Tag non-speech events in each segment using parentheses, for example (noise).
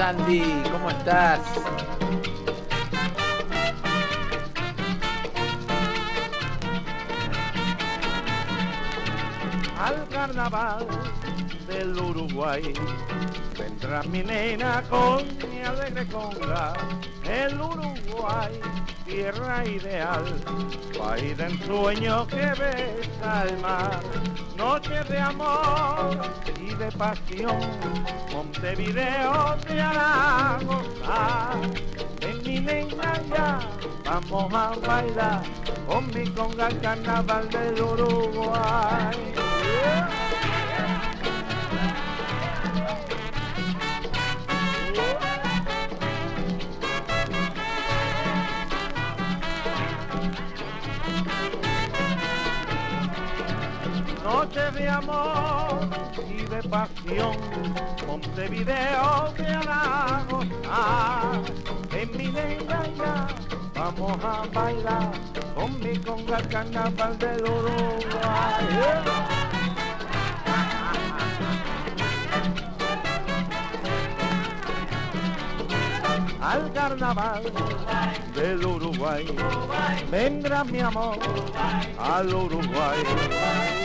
Sandy? ¿Cómo estás? Al carnaval del Uruguay vendrá mi nena con mi alegre conga. El Uruguay, tierra ideal, país de ensueño que besa el mar. Noche de amor y de pasión, Montevideo te hará gozar. En mi ya vamos a bailar con mi conga el carnaval del Uruguay. De pasión, Montevideo te hará gozar. En mi ya vamos a bailar con mi conga el carnaval del Uruguay. al carnaval del Uruguay. Vendrá mi amor al Uruguay.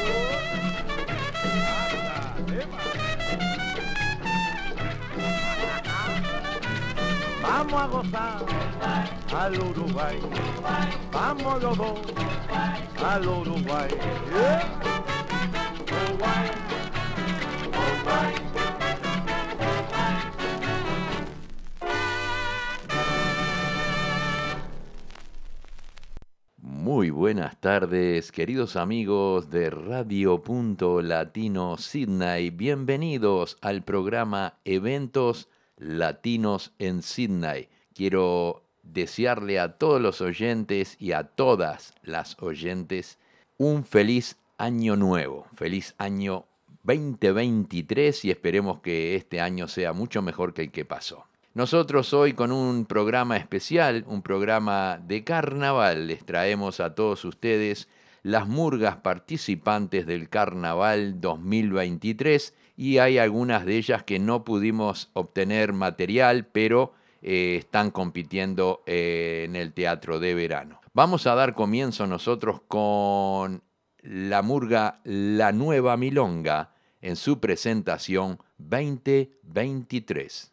Vamos a gozar al Uruguay. Vamos los dos al Uruguay. Uruguay. Uruguay. Muy buenas tardes, queridos amigos de Radio Punto Latino Sydney. Bienvenidos al programa Eventos Latinos en Sydney. Quiero desearle a todos los oyentes y a todas las oyentes un feliz año nuevo, feliz año 2023 y esperemos que este año sea mucho mejor que el que pasó. Nosotros hoy con un programa especial, un programa de carnaval, les traemos a todos ustedes las murgas participantes del Carnaval 2023 y hay algunas de ellas que no pudimos obtener material, pero eh, están compitiendo eh, en el teatro de verano. Vamos a dar comienzo nosotros con la murga La Nueva Milonga en su presentación 2023.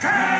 Hey!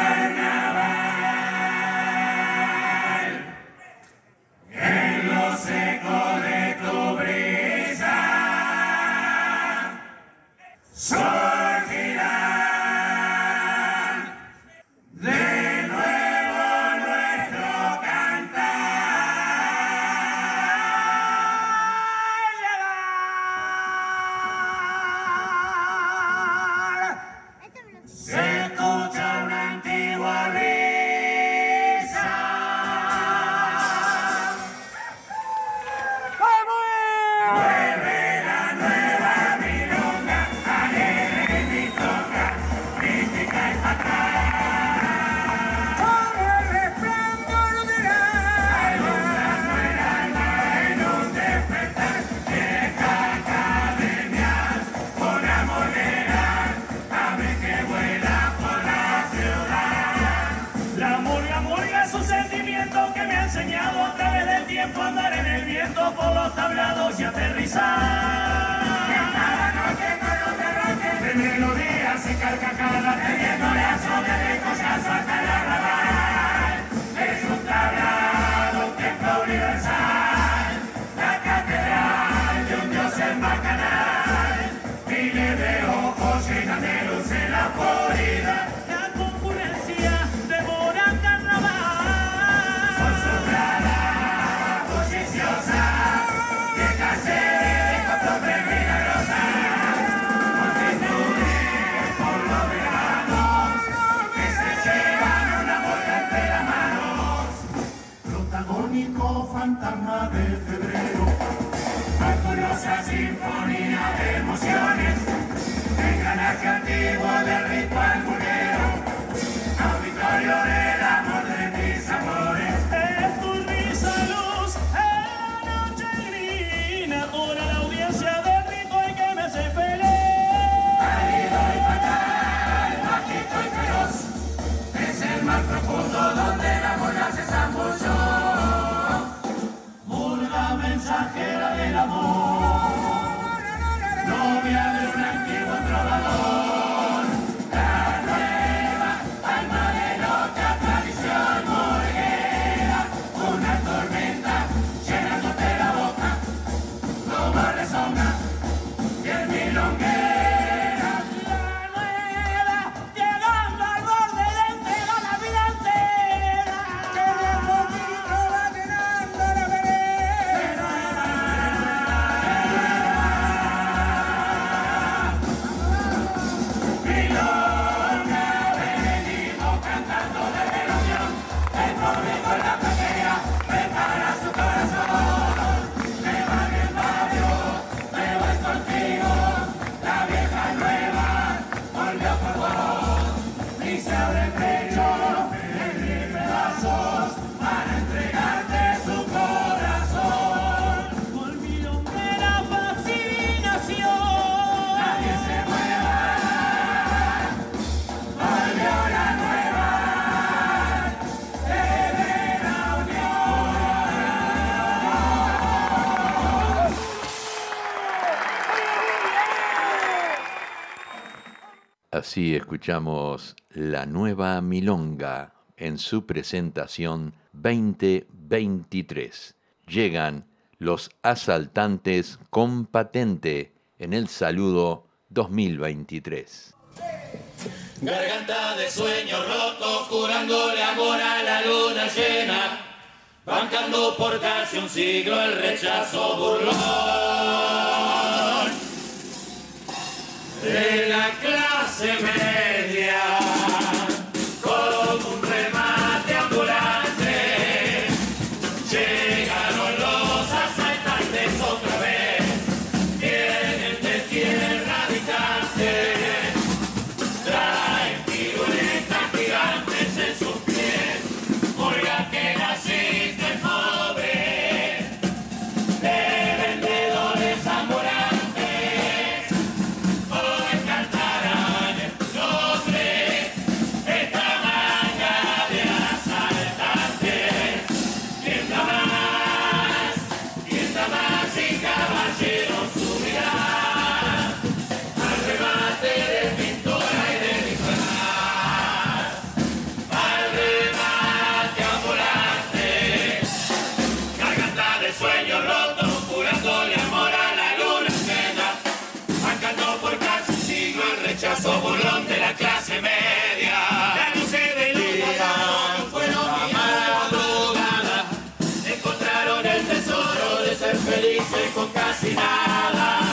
Así escuchamos la nueva Milonga en su presentación 2023. Llegan los asaltantes con patente en el saludo 2023. Garganta de sueño roto, curándole amor a la luna llena, bancando por casi un siglo el rechazo burlón de la clase media. assinala.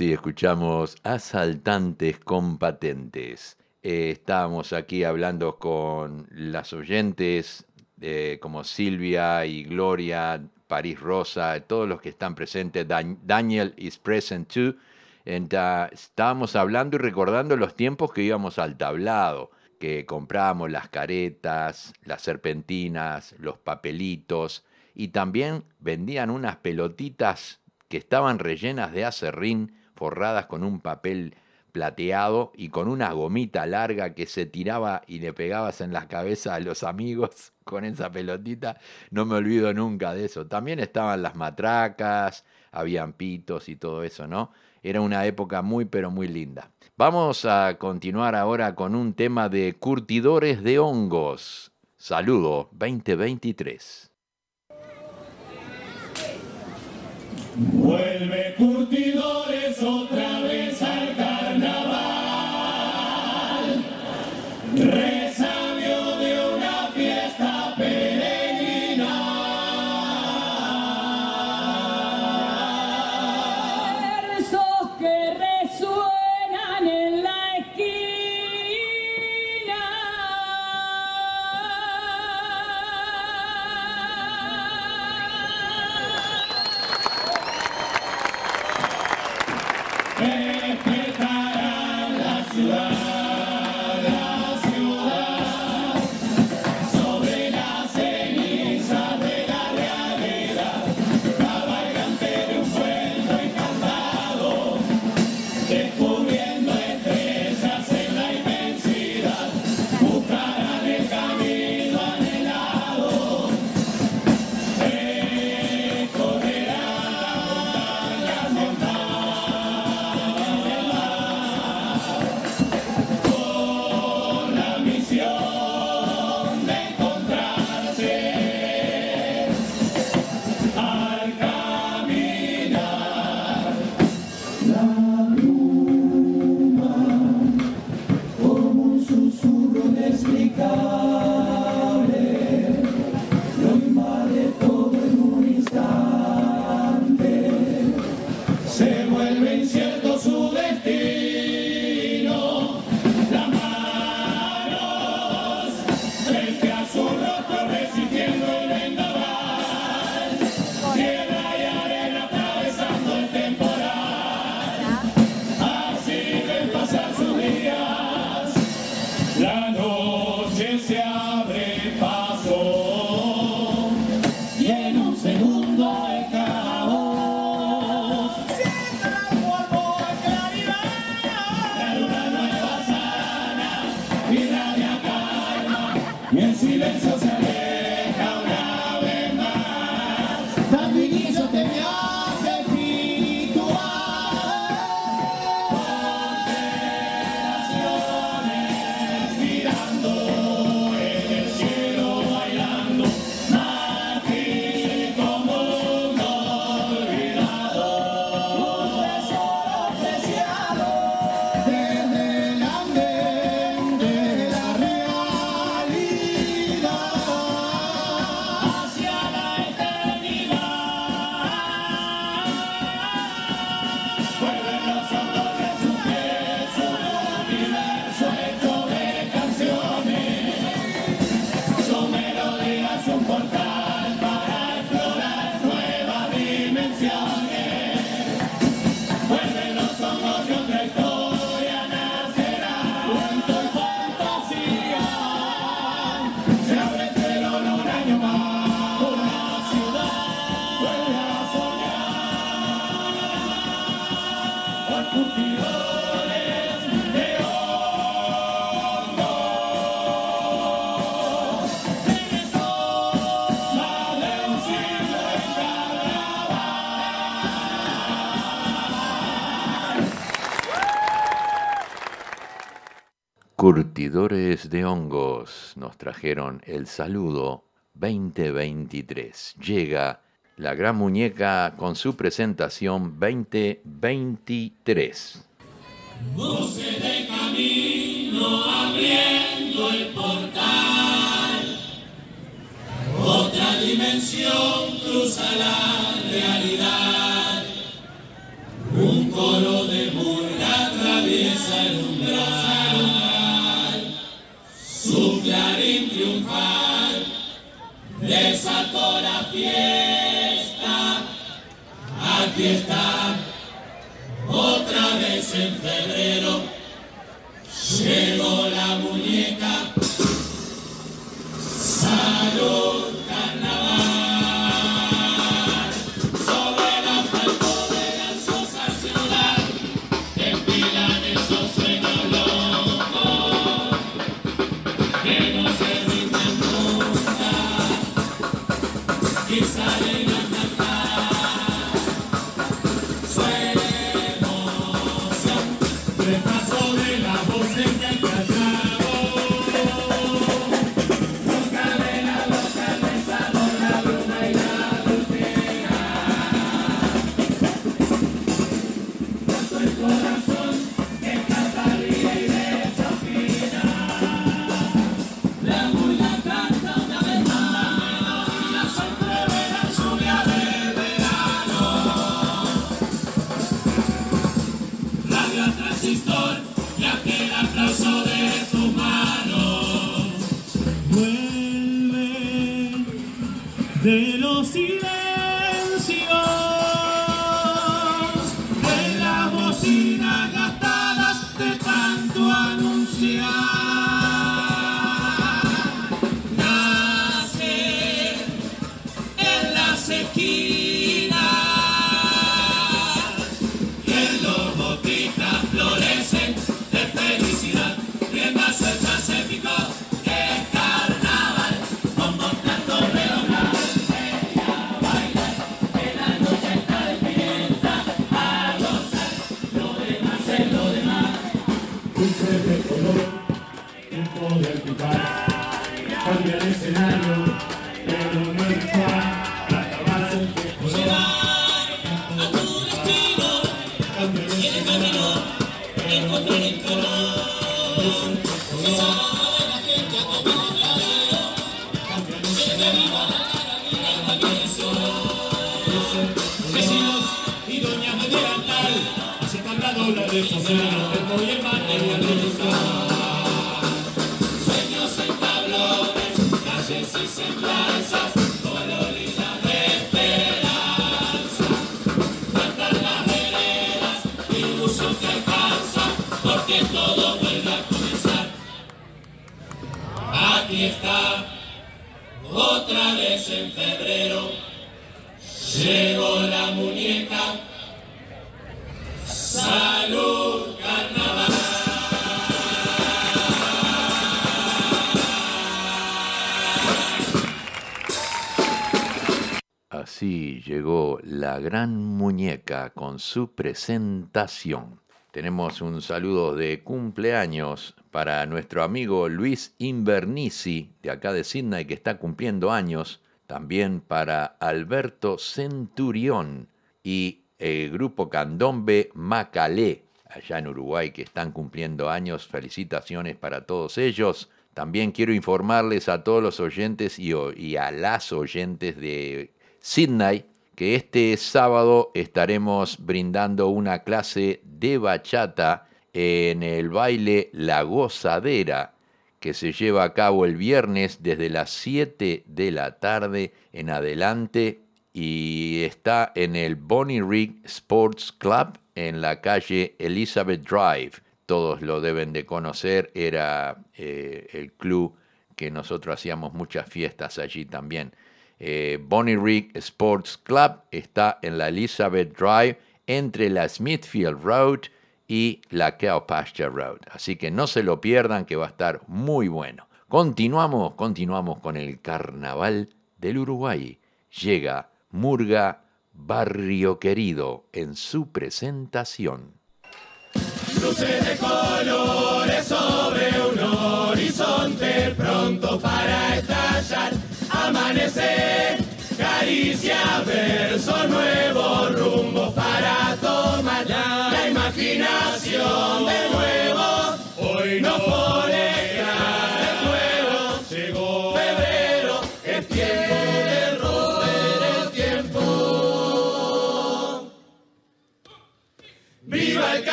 Así escuchamos Asaltantes con Patentes. Eh, estábamos aquí hablando con las oyentes eh, como Silvia y Gloria, París Rosa, todos los que están presentes. Daniel is present too. And, estábamos hablando y recordando los tiempos que íbamos al tablado, que comprábamos las caretas, las serpentinas, los papelitos y también vendían unas pelotitas que estaban rellenas de acerrín, forradas con un papel plateado y con una gomita larga que se tiraba y le pegabas en la cabeza a los amigos (laughs) con esa pelotita. No me olvido nunca de eso. También estaban las matracas, habían pitos y todo eso, ¿no? Era una época muy pero muy linda. Vamos a continuar ahora con un tema de curtidores de hongos. Saludo 2023. Vuelve curtidores otra De hongos nos trajeron el saludo 2023. Llega la gran muñeca con su presentación 2023. Voce de camino abriendo el portal. Otra dimensión cruza la realidad. Un coro de fiesta. Aquí está, otra vez en febrero, llegó la muñeca. Salud. Su presentación. Tenemos un saludo de cumpleaños para nuestro amigo Luis Invernici, de acá de Sydney, que está cumpliendo años. También para Alberto Centurión y el grupo Candombe Macalé, allá en Uruguay, que están cumpliendo años. Felicitaciones para todos ellos. También quiero informarles a todos los oyentes y, y a las oyentes de Sydney que este sábado estaremos brindando una clase de bachata en el baile La Gozadera, que se lleva a cabo el viernes desde las 7 de la tarde en adelante y está en el Bonnie Rig Sports Club en la calle Elizabeth Drive. Todos lo deben de conocer, era eh, el club que nosotros hacíamos muchas fiestas allí también. Eh, Rig Sports Club está en la Elizabeth Drive entre la Smithfield Road y la Cow Pasture Road. Así que no se lo pierdan que va a estar muy bueno. Continuamos, continuamos con el Carnaval del Uruguay. Llega Murga Barrio Querido en su presentación. Luces de colores sobre un horizonte pronto para estallar amanecer, caricia, verso nuevo, rumbo para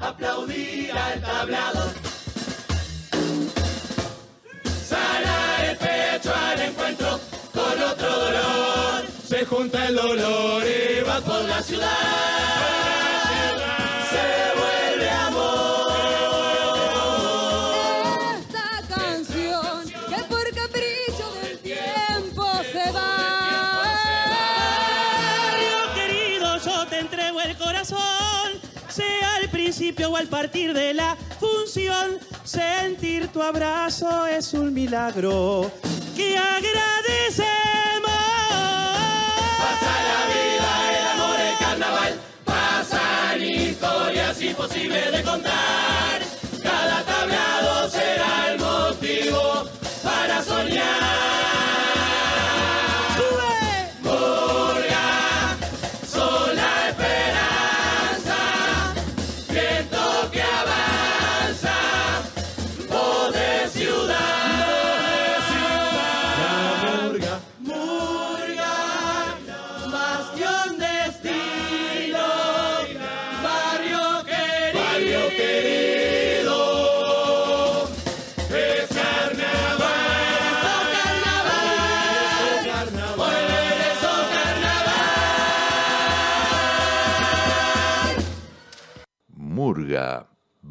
aplaudir tablado. Sana el pecho al encuentro con otro dolor. Se junta el dolor y va por la ciudad. Al partir de la función, sentir tu abrazo es un milagro que agradecemos. Pasa la vida, el amor, el carnaval, pasan historias imposibles de contar. Cada tablado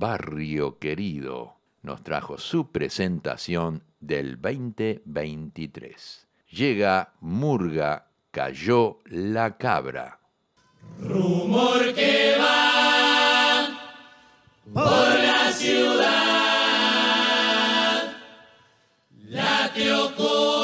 Barrio Querido nos trajo su presentación del 2023. Llega Murga, cayó la cabra. Rumor que va por la ciudad. Late oculto,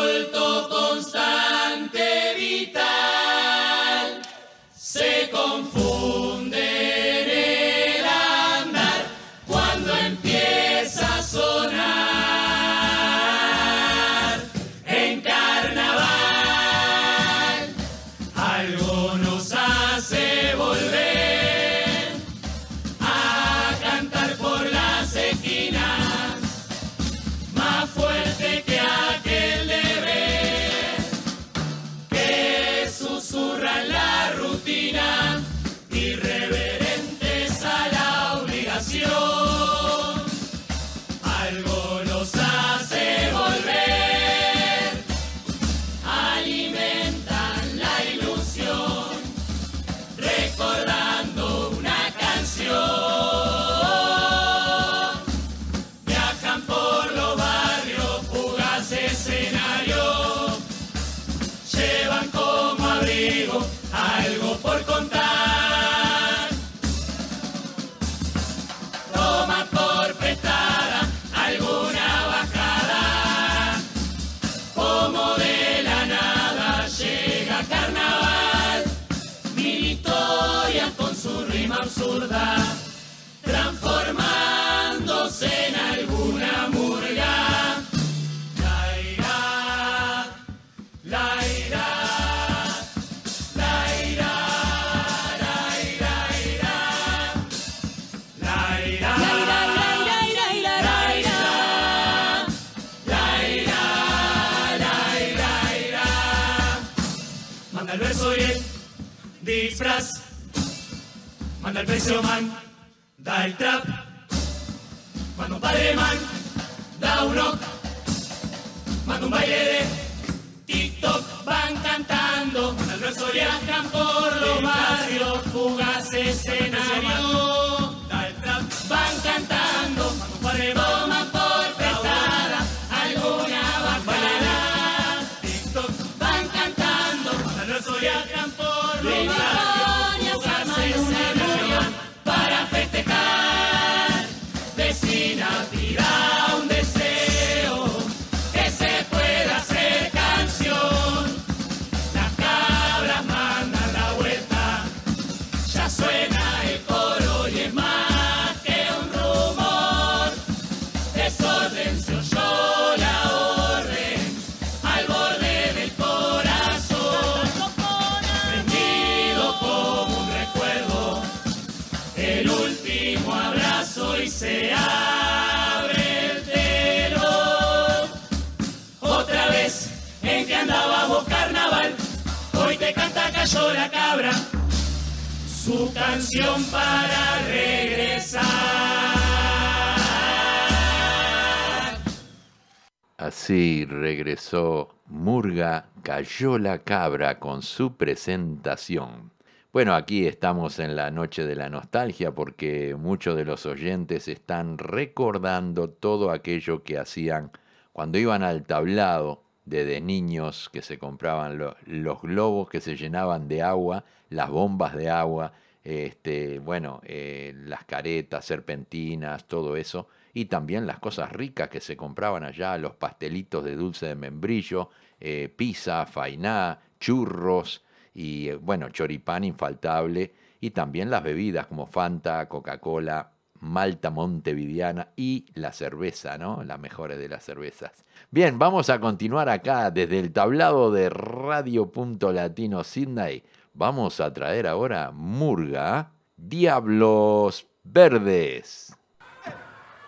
regresó Murga Cayó la Cabra con su presentación. Bueno, aquí estamos en la noche de la nostalgia porque muchos de los oyentes están recordando todo aquello que hacían cuando iban al tablado de, niños que se compraban lo- los globos que se llenaban de agua, las bombas de agua, este, bueno, eh, las caretas, serpentinas, todo eso, y también las cosas ricas que se compraban allá, los pastelitos de dulce de membrillo, eh, pizza, fainá, churros y, eh, bueno, choripán infaltable, y también las bebidas como Fanta, Coca-Cola, Malta Montevideana y la cerveza, ¿no? Las mejores de las cervezas. Bien, vamos a continuar acá desde el tablado de Radio Punto Latino Sydney. Vamos a traer ahora Murga, Diablos Verdes.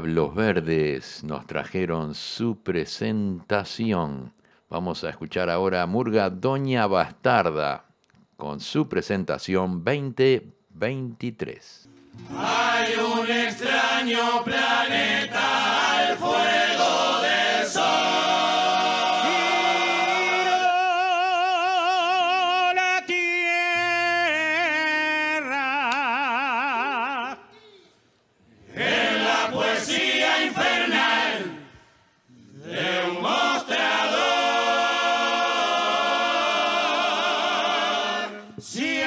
Diablos Verdes nos trajeron su presentación. Vamos a escuchar ahora a Murga Doña Bastarda con su presentación 2023. Hay un extraño planeta. See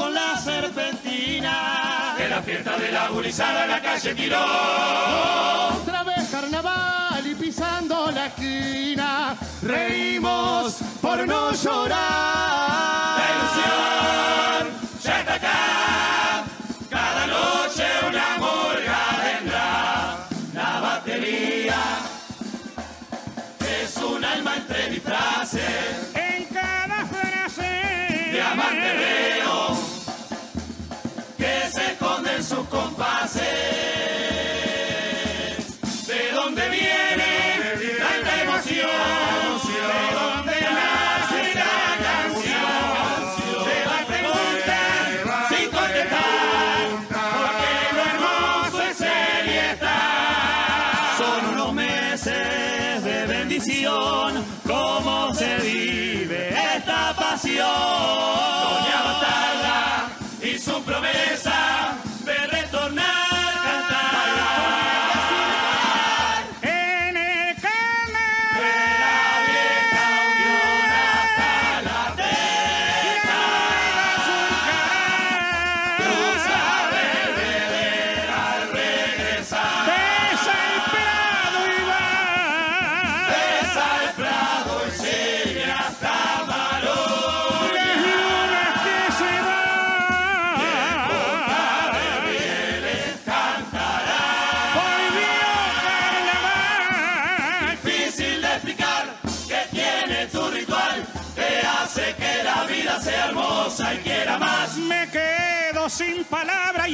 con la serpentina. De la fiesta de la gurizada en la calle Quirón. Otra vez carnaval y pisando la esquina, reímos por no llorar. La ilusión esconde en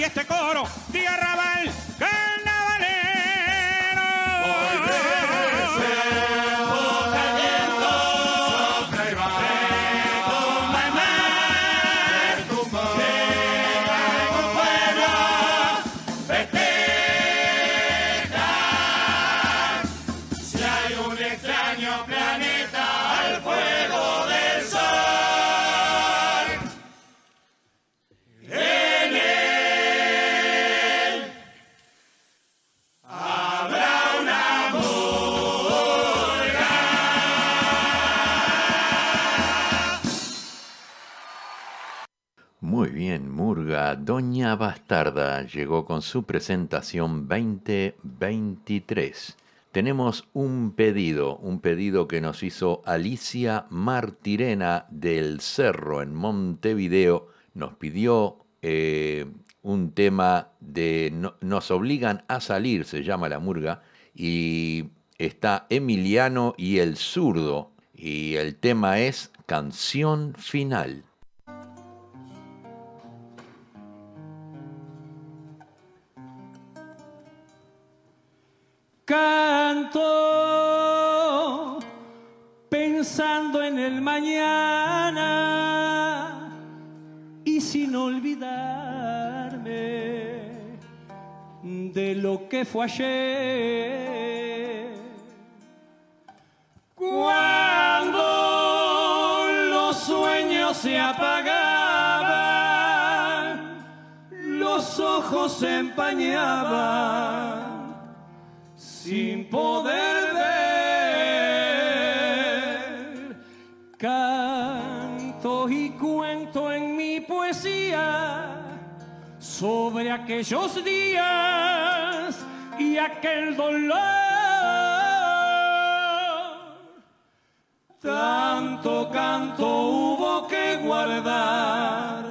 este coro Bastarda llegó con su presentación 2023. Tenemos un pedido, un pedido que nos hizo Alicia Martirena del Cerro en Montevideo. Nos pidió eh, un tema de no- Nos obligan a salir, se llama la Murga, y está Emiliano y el zurdo, y el tema es Canción Final. Canto pensando en el mañana y sin olvidarme de lo que fue ayer. Cuando los sueños se apagaban, los ojos se empañaban sin poder ver. Canto y cuento en mi poesía sobre aquellos días y aquel dolor. Tanto canto hubo que guardar,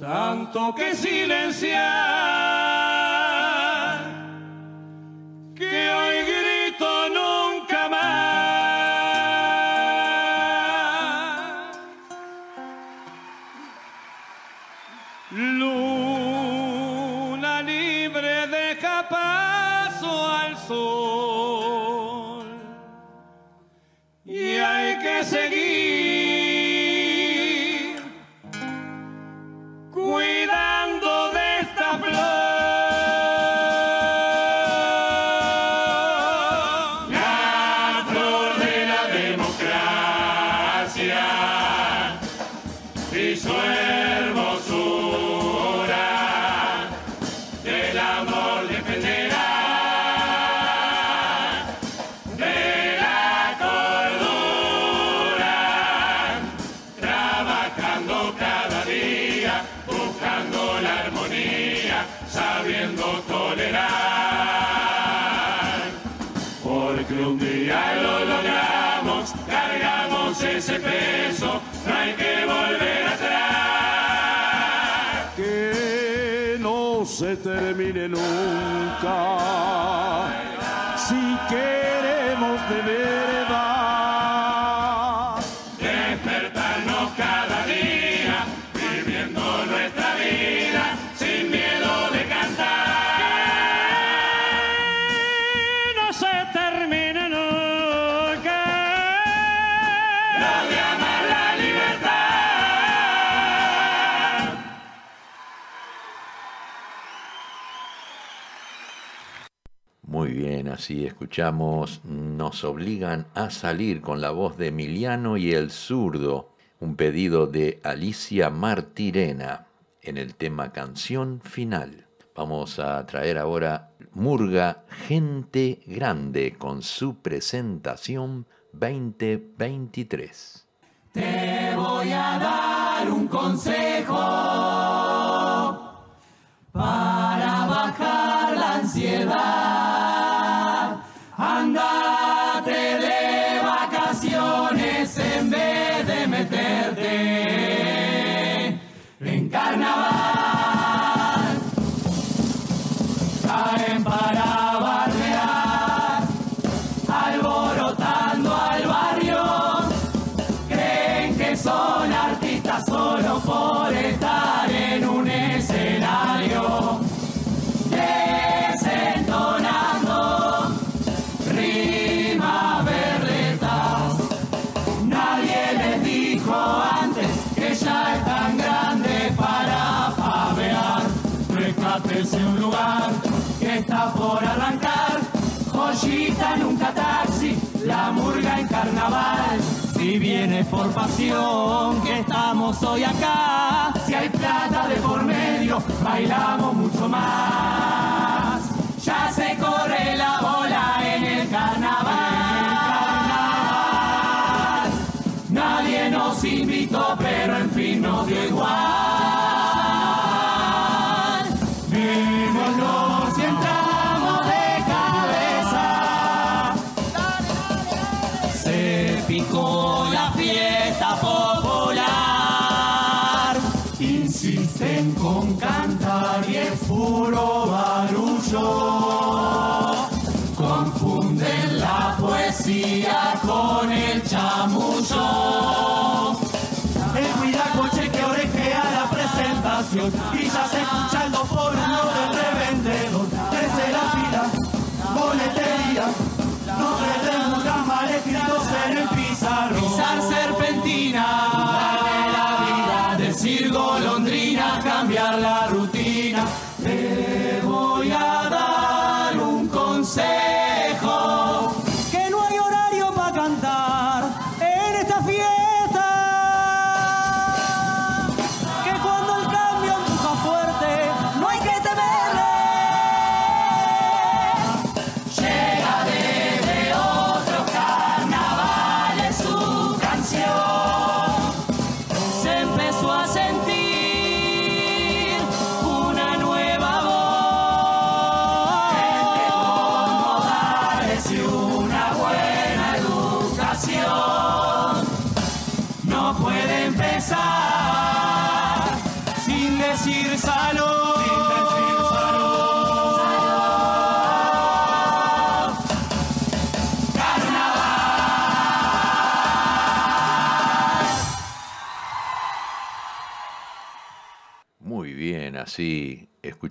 tanto que silenciar cargamos ese peso, no hay que volver atrás. que no se termine nunca. Si queremos de Así escuchamos Nos obligan a salir con la voz de Emiliano y el zurdo, un pedido de Alicia Martirena en el tema Canción Final. Vamos a traer ahora Murga Gente Grande con su presentación 2023. Te voy a dar un consejo para andar. Si vienes por pasión, que estamos hoy acá. Si hay plata de por medio, bailamos mucho más. Ya se corre la bola en el carnaval. Nadie nos invitó, pero en fin nos dio igual.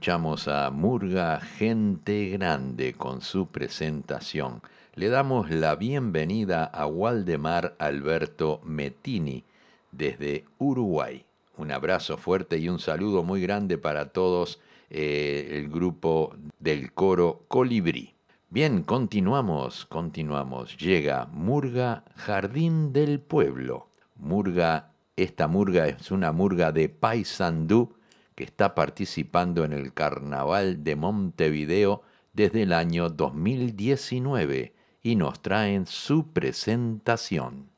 Escuchamos a Murga Gente Grande con su presentación. Le damos la bienvenida a Waldemar Alberto Metini desde Uruguay. Un abrazo fuerte y un saludo muy grande para todos eh, el grupo del coro Colibrí. Bien, continuamos, continuamos. Llega Murga Jardín del Pueblo. Murga, esta murga es una murga de Paysandú que está participando en el Carnaval de Montevideo desde el año 2019 y nos traen su presentación.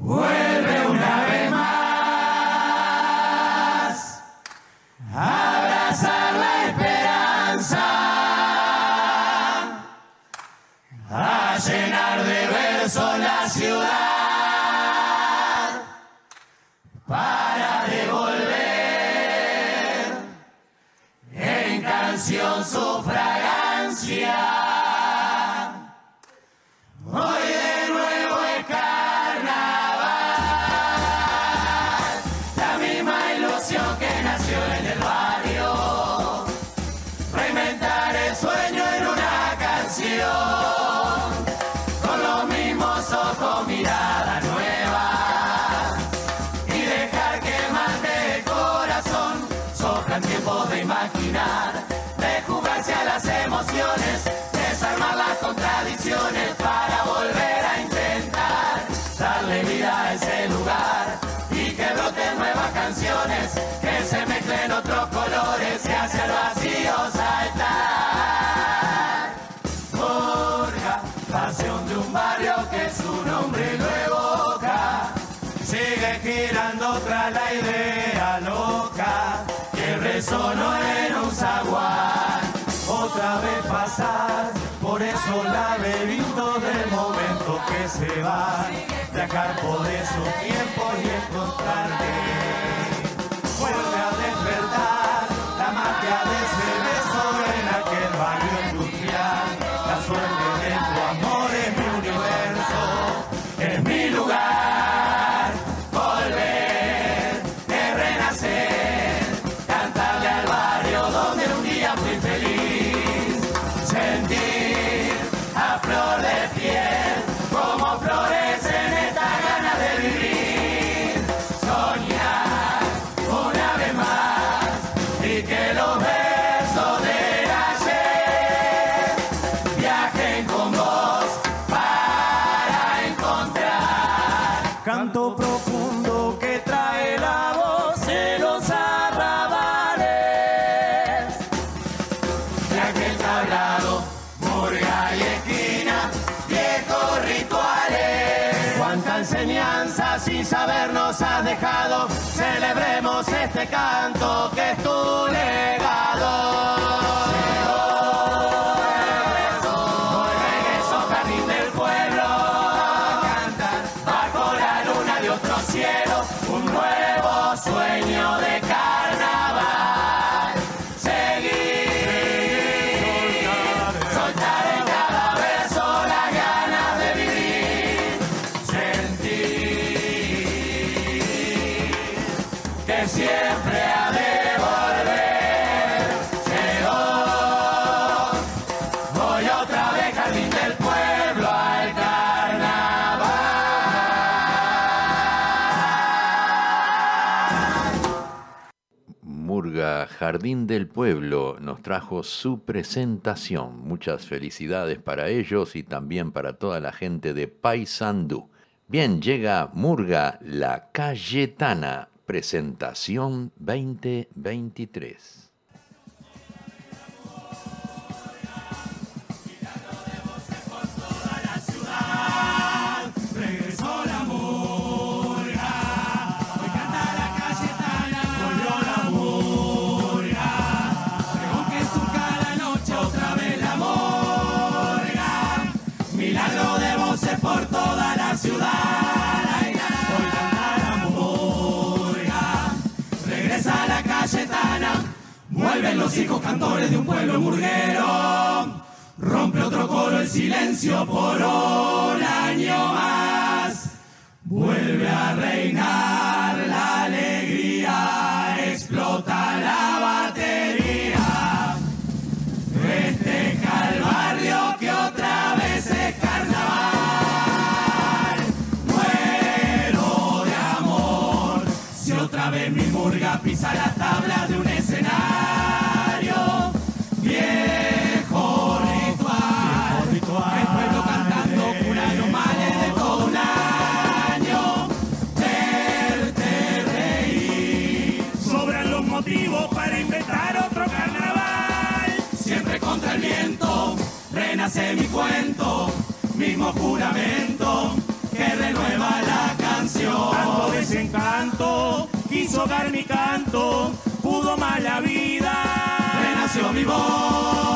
Vuelve una vez más. Abrazar la esperanza. A llenar de versos la ciudad. que sonora un zaguán. Otra vez pasar, por esos laberintos del momento que se va. Dejar poder su tiempo y encontrarte. te canto que es tu ley. Jardín del Pueblo nos trajo su presentación. Muchas felicidades para ellos y también para toda la gente de Paysandú. Bien, llega Murga La Cayetana, presentación 2023. De un pueblo burguero, rompe otro coro el silencio por un año más, vuelve a reinar. mismo juramento que renueva la canción. Tanto desencanto quiso dar mi canto, pudo más la vida. Renació mi voz.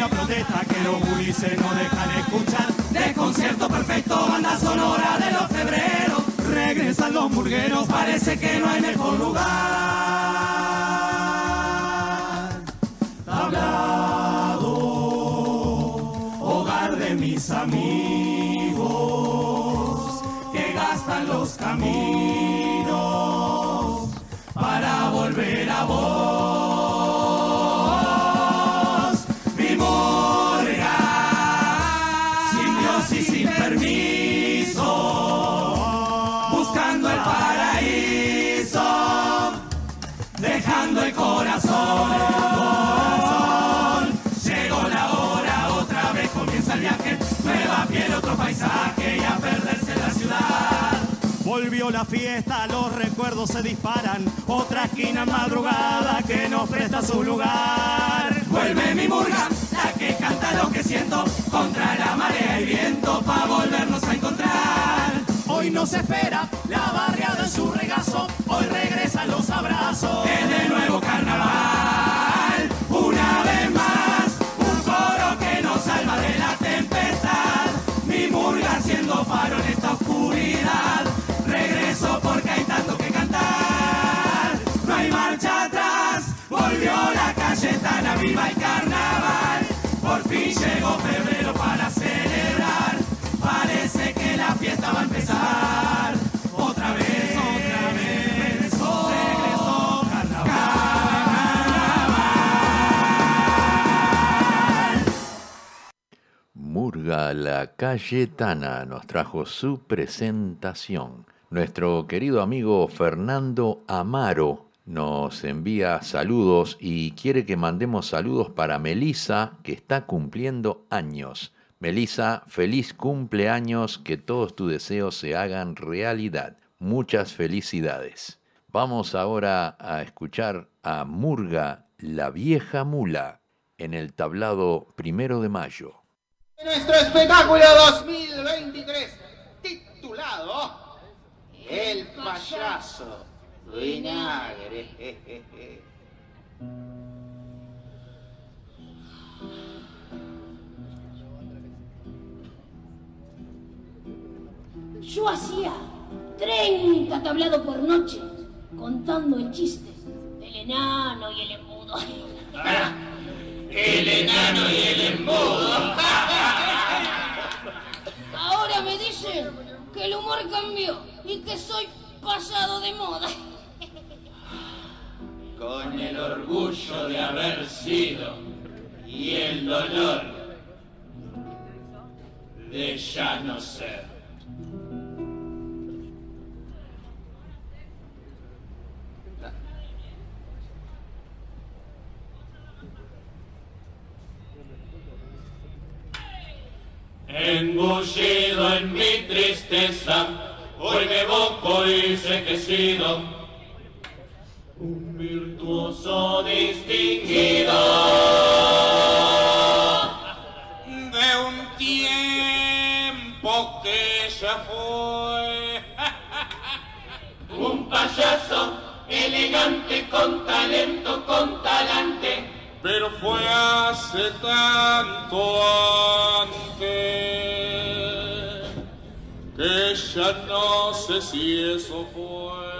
Vecina protesta que los gurises no dejan escuchar. De concierto perfecto, banda sonora de los febreros. Regresan los murgueros, parece que no hay mejor lugar. Tablado, hogar de mis amigos que gastan los caminos para volver a vos. Volvió la fiesta, los recuerdos se disparan. Otra esquina madrugada que nos presta su lugar. Vuelve mi murga, la que canta lo que siento, contra la marea y viento, pa' volvernos a encontrar. Hoy nos espera la barriada en su regazo. Hoy regresan los abrazos. Es de nuevo carnaval, La Cayetana nos trajo su presentación. Nuestro querido amigo Fernando Amaro nos envía saludos y quiere que mandemos saludos para Melisa, que está cumpliendo años. Melisa, feliz cumpleaños, que todos tus deseos se hagan realidad. Muchas felicidades. Vamos ahora a escuchar a Murga, la vieja mula, en el tablado primero de mayo. Nuestro espectáculo 2023, titulado El payaso vinagre. Yo hacía 30 tablados por noche contando el chiste del enano y el embudo. (laughs) El enano y el embudo. Ahora me dicen que el humor cambió y que soy pasado de moda. Con el orgullo de haber sido y el dolor de ya no ser. Engullido en mi tristeza, hoy me evoco y sé que he sido un virtuoso distinguido de un tiempo que ya fue. (laughs) Un payaso elegante con talento, con talante, pero fue hace tanto antes que ya no sé si eso fue.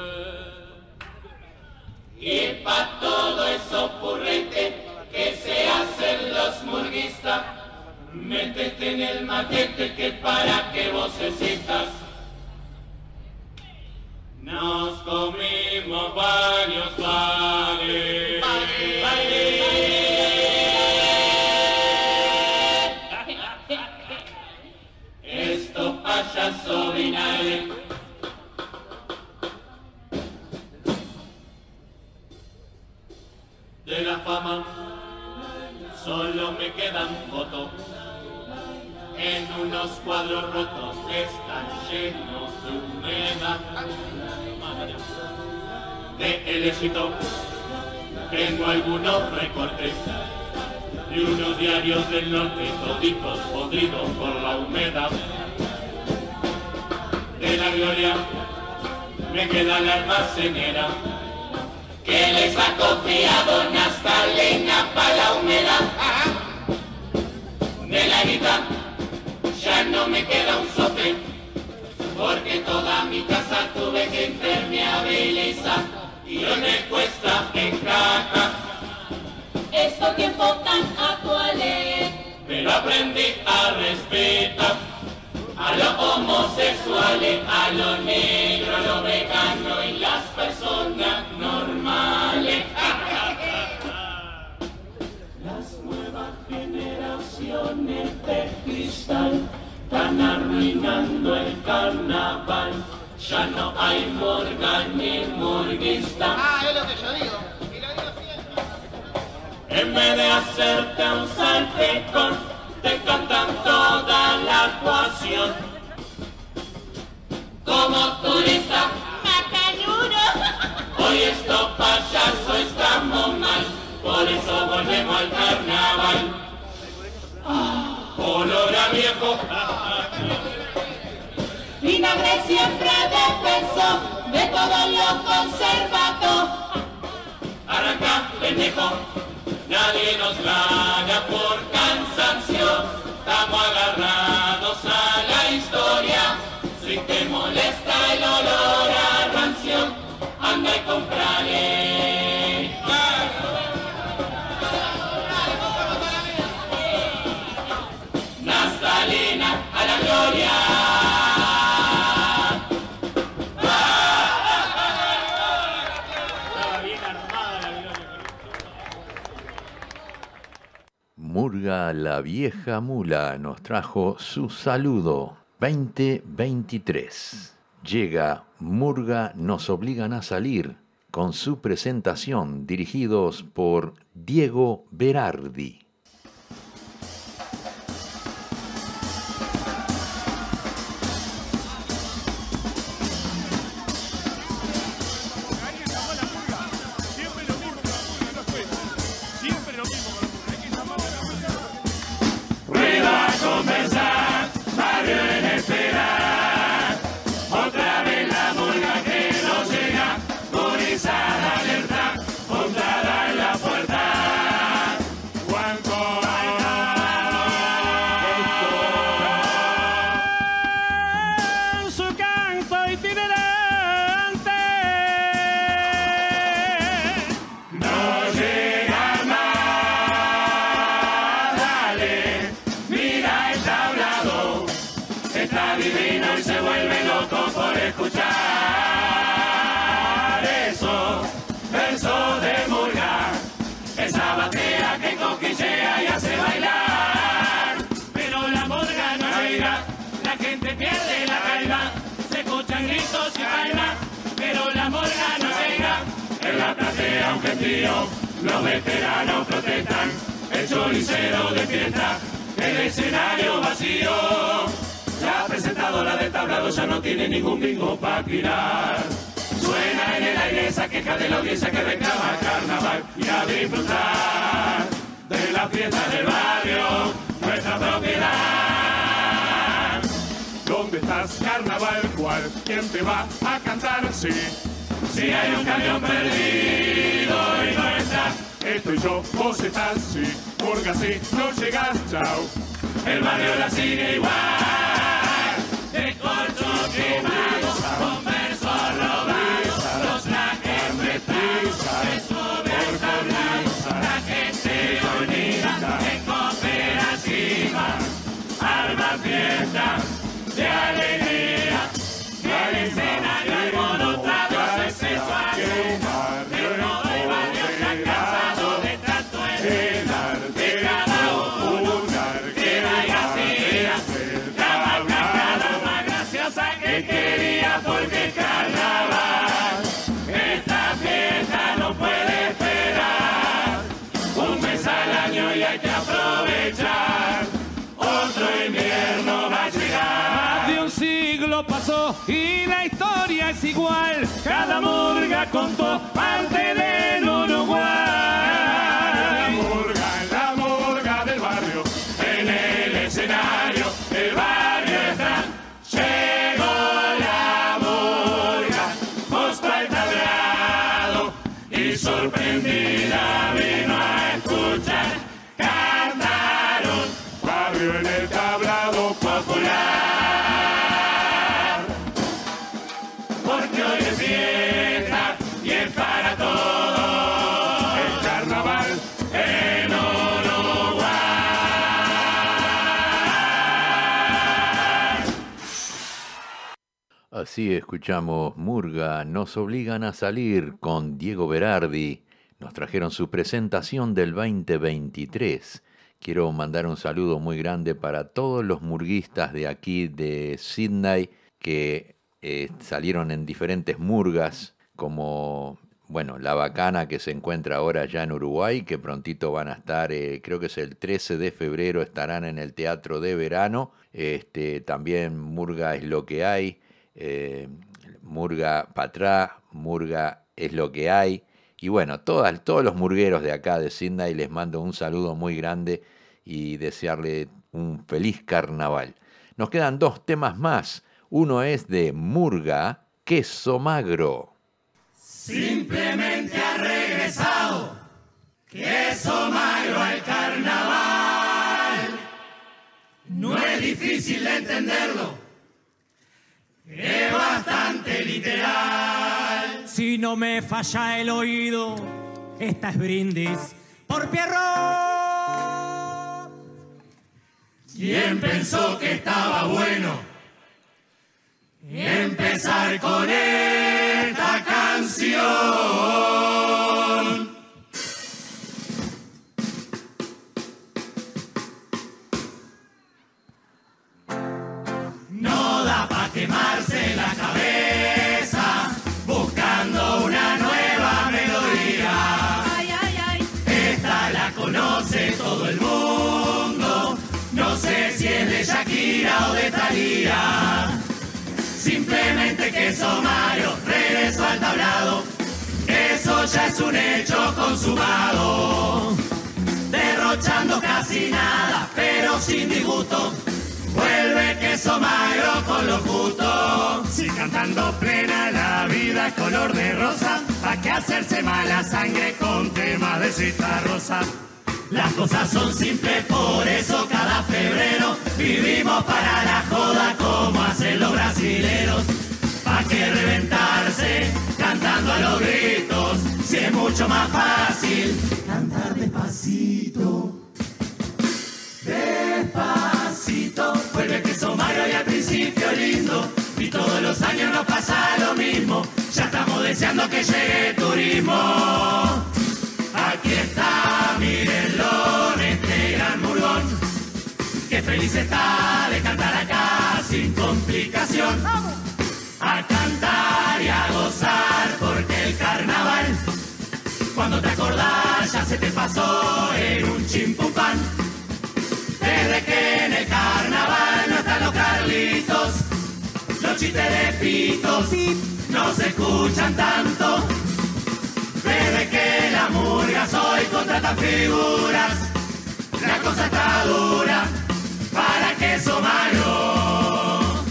Y pa' todo eso purrete que se hacen los murguistas, métete en el matete que para que vocecitas. Nos comimos varios vales. fama, solo me quedan fotos. En unos cuadros rotos que están llenos de humedad. De el éxito tengo algunos recortes y unos diarios del norte toditos podridos por la humedad. De la gloria me queda la almacenera que les ha copiado Nastalena para la humedad. De la guita ya no me queda un sope, porque toda mi casa tuve que impermeabilizar y hoy me cuesta encajar. Estos tiempos tan actuales. Pero aprendí a respetar a los homosexuales, a los negros, a los veganos y las personas de cristal están arruinando el carnaval. Ya no hay morga ni morguista. Ah, es lo que yo digo. Y lo digo siempre. En vez de hacerte un salpicón, te cantan toda la actuación. Como turista, ¡Macanudo! (laughs) hoy estos payasos estamos mal, por eso volvemos al carnaval. Ah, olor a viejo, Vinagre siempre defensor de todos los conservados. arranca, pendejo, nadie nos gana por cansancio. Estamos agarrados a la historia, si te molesta el olor a rancio, anda y comprale. Murga la vieja mula nos trajo su saludo 2023. Llega Murga nos obligan a salir con su presentación dirigidos por Diego Berardi. Vos estás, sí. Murga, sí. No llegas, chao. el barrio la sigue igual. De corcho quemado, es igual. Cada murga contó parte del Uruguay. La murga, la murga del barrio, en el escenario, el barrio Así escuchamos Murga, nos obligan a salir con Diego Berardi. Nos trajeron su presentación del 2023. Quiero mandar un saludo muy grande para todos los murguistas de aquí de Sydney que eh, salieron en diferentes murgas, como, bueno, La Bacana que se encuentra ahora ya en Uruguay, que prontito van a estar, eh, creo que es el 13 de febrero, estarán en el Teatro de Verano. Este, también Murga es lo que hay, eh, Murga Patrá, Murga es lo que hay. Y bueno, todos los murgueros de acá de Sydney les mando un saludo muy grande y desearle un feliz carnaval. Nos quedan dos temas más. Uno es de Murga, Queso Magro. Simplemente ha regresado. Queso magro al carnaval. No es difícil de entenderlo. Es bastante literal. Si no me falla el oído, esta es brindis por Pierrot. ¿Quién pensó que estaba bueno? Empezar con esta canción. Simplemente que Mario regresó al tablado. Eso ya es un hecho consumado. Derrochando casi nada, pero sin disgusto. Vuelve queso magro con lo justo. Si cantando plena la vida color de rosa, ¿pa' qué hacerse mala sangre con tema de cita rosa? Las cosas son simples, por eso cada febrero vivimos para la joda los brasileros. Pa' que reventarse cantando a los gritos, si es mucho más fácil cantar despacito. Despacito, vuelve que Mario y al principio lindo. Y todos los años nos pasa lo mismo, ya estamos deseando que llegue turismo. Aquí está, mírenlo, Feliz está de cantar acá sin complicación. A cantar y a gozar porque el carnaval, cuando te acordás, ya se te pasó en un chimpumpan. Desde que en el carnaval no están los carlitos, los chistes de pitos no se escuchan tanto. Desde que la murga soy contratan figuras, la cosa está dura para que magro.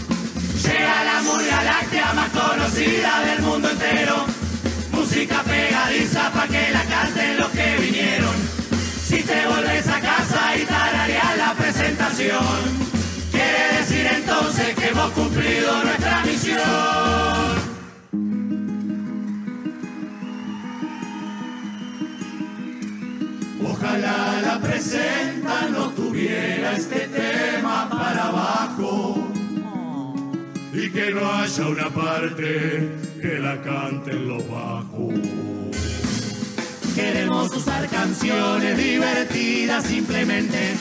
Llega la murga láctea más conocida del mundo entero. Música pegadiza pa' que la canten los que vinieron. Si te volves a casa y tarareas la presentación, quiere decir entonces que hemos cumplido nuestra misión. Ojalá la presenta no tuviera este tema para abajo Y que no haya una parte que la cante en lo bajo. Queremos usar canciones divertidas simplemente,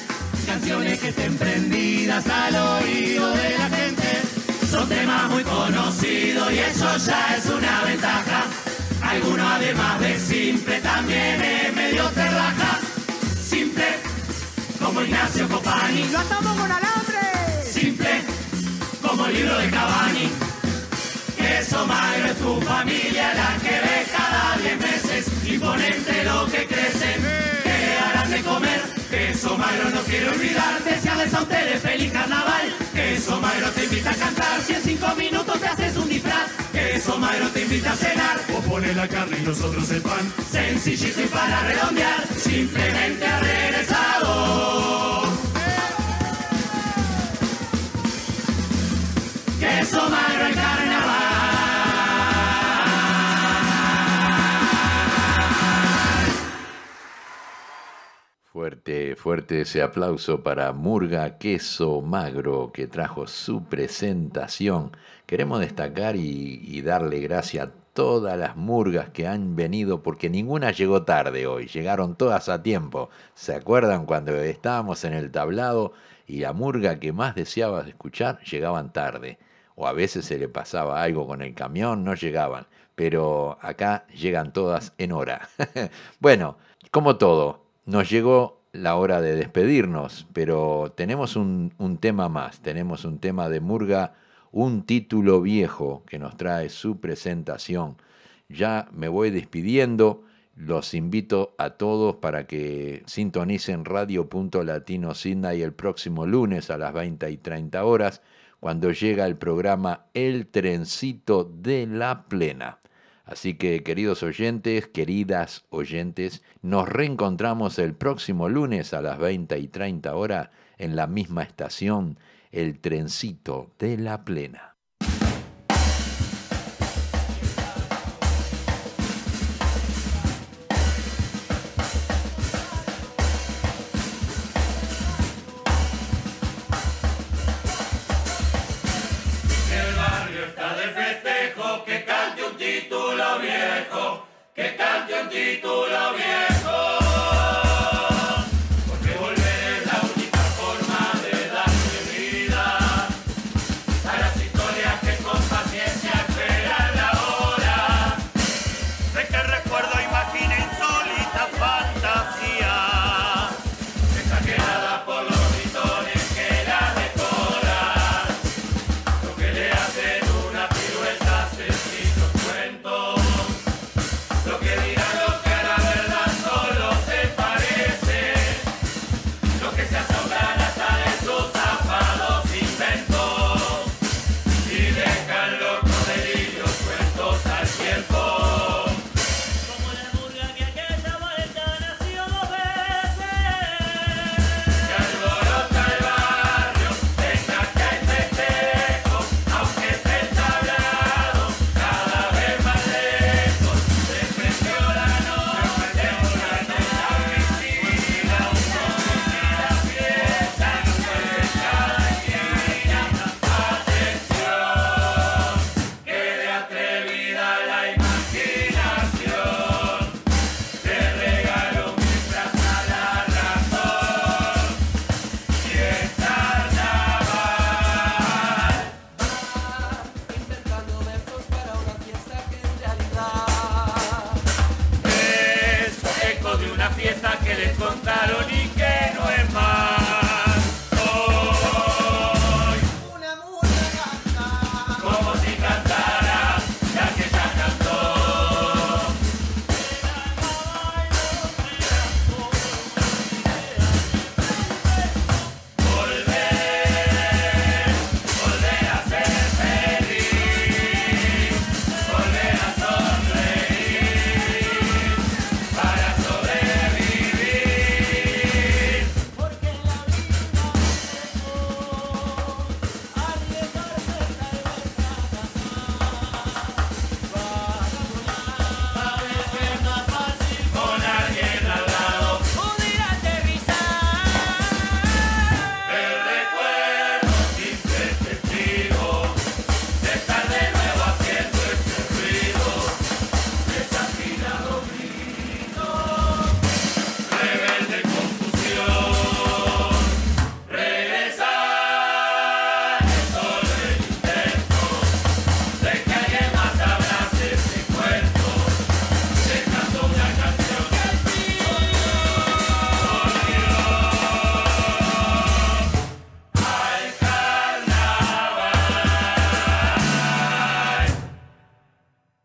canciones que estén prendidas al oído de la gente. Son temas muy conocidos y eso ya es una ventaja. Alguno además de simple también es medio terraja. Como Ignacio Copani. ¡Lo atamos con alambre! Simple como libro de Cavani. Queso magro es tu familia, la que ves cada 10 meses. Imponente lo que crecen, que harán de comer. Queso magro no quiero olvidar, desearles a ustedes feliz carnaval. Queso magro te invita a cantar, si en 5 minutos te haces un disfraz. Queso magro te invita a cenar, O pone la carne y nosotros el pan. sencillito y para redondear, simplemente ha regresado. Queso magro en carnaval. Fuerte, fuerte ese aplauso para Murga Queso Magro que trajo su presentación. Queremos destacar y, darle gracias a todas las murgas que han venido porque ninguna llegó tarde hoy, llegaron todas a tiempo. ¿Se acuerdan cuando estábamos en el tablado y la murga que más deseabas escuchar llegaban tarde? O a veces se le pasaba algo con el camión, no llegaban. Pero acá llegan todas en hora. (laughs) bueno, como todo, nos llegó la hora de despedirnos, pero tenemos un, tema más, tenemos un tema de Murga, un título viejo que nos trae su presentación. Ya me voy despidiendo, los invito a todos para que sintonicen Radio.Latino Sydney el próximo lunes a las 20 y 30 horas, cuando llega el programa El Trencito de la Plena. Así que, queridos oyentes, queridas oyentes, nos reencontramos el próximo lunes a las 20 y 30 horas en la misma estación, el trencito de la plena. Que cante un